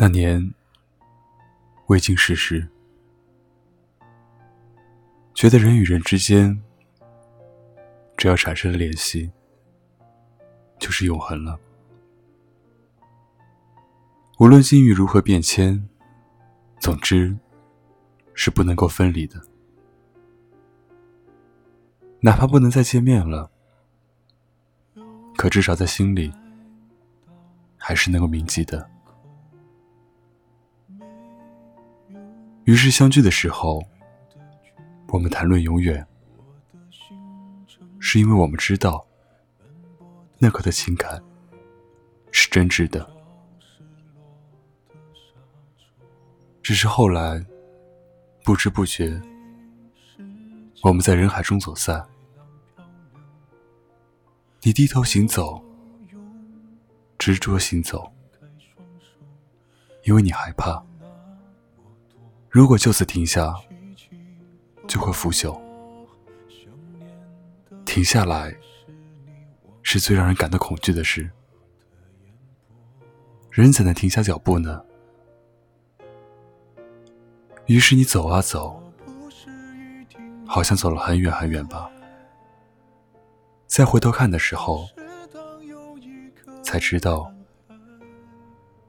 那年未经世事，觉得人与人之间，只要产生了联系，就是永恒了。无论境遇如何变迁，总之是不能够分离的。哪怕不能再见面了，可至少在心里还是能够铭记的。于是相聚的时候，我们谈论永远，是因为我们知道那刻的情感是真挚的。只是后来，不知不觉，我们在人海中走散。你低头行走，执着行走，因为你害怕，如果就此停下，就会腐朽。停下来，是最让人感到恐惧的事。人怎能停下脚步呢？于是你走啊走，好像走了很远很远吧。再回头看的时候，才知道，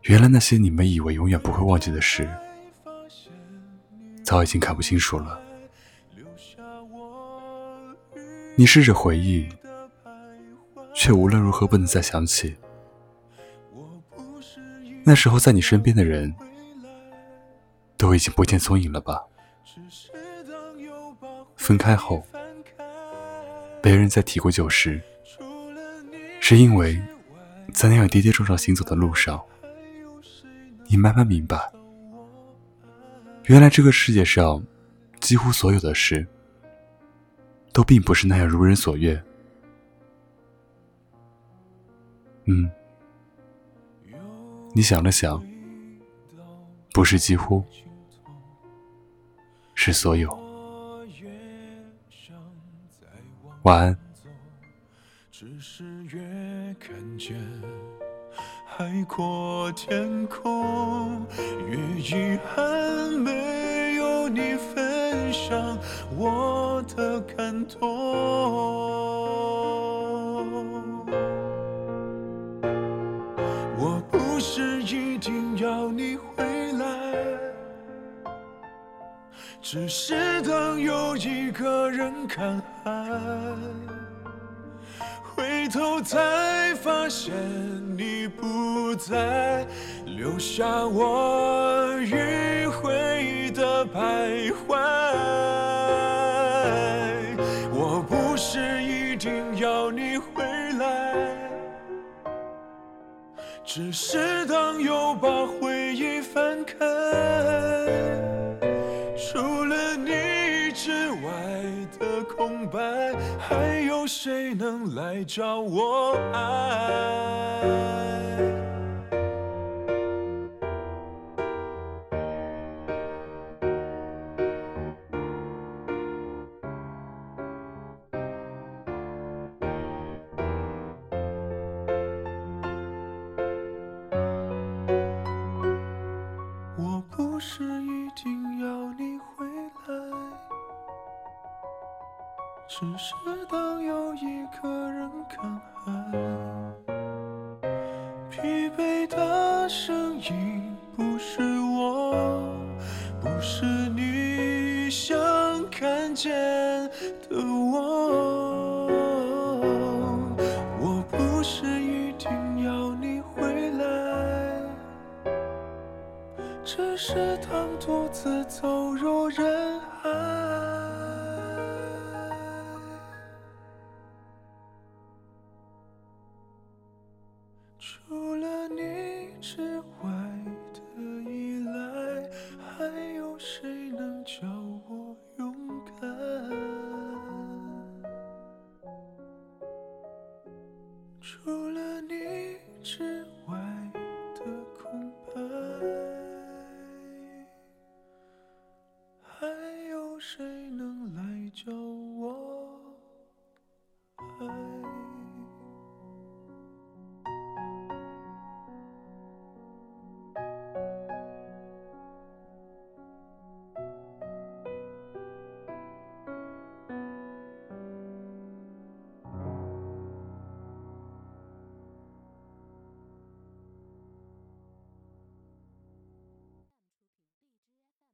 原来那些你们以为永远不会忘记的事，早已经看不清楚了。你试着回忆，却无论如何不能再想起那时候在你身边的人。都已经不见踪影了吧？分开后，没人再提过旧事，是因为在那样跌跌撞撞行走的路上，你慢慢明白，原来这个世界上几乎所有的事，都并不是那样如人所愿。嗯，你想了想，不是几乎。是所有。晚安。只是越看见海阔天空，越遗憾没有你分享我的感动。我不是一定要你回来。只是当有一个人看海，回头才发现你不在，留下我迂回的徘徊。我不是一定要你回来，只是当又把回忆翻开。除了你之外的空白还有谁能来找我爱？只是当有一个除了你之外的空白还有谁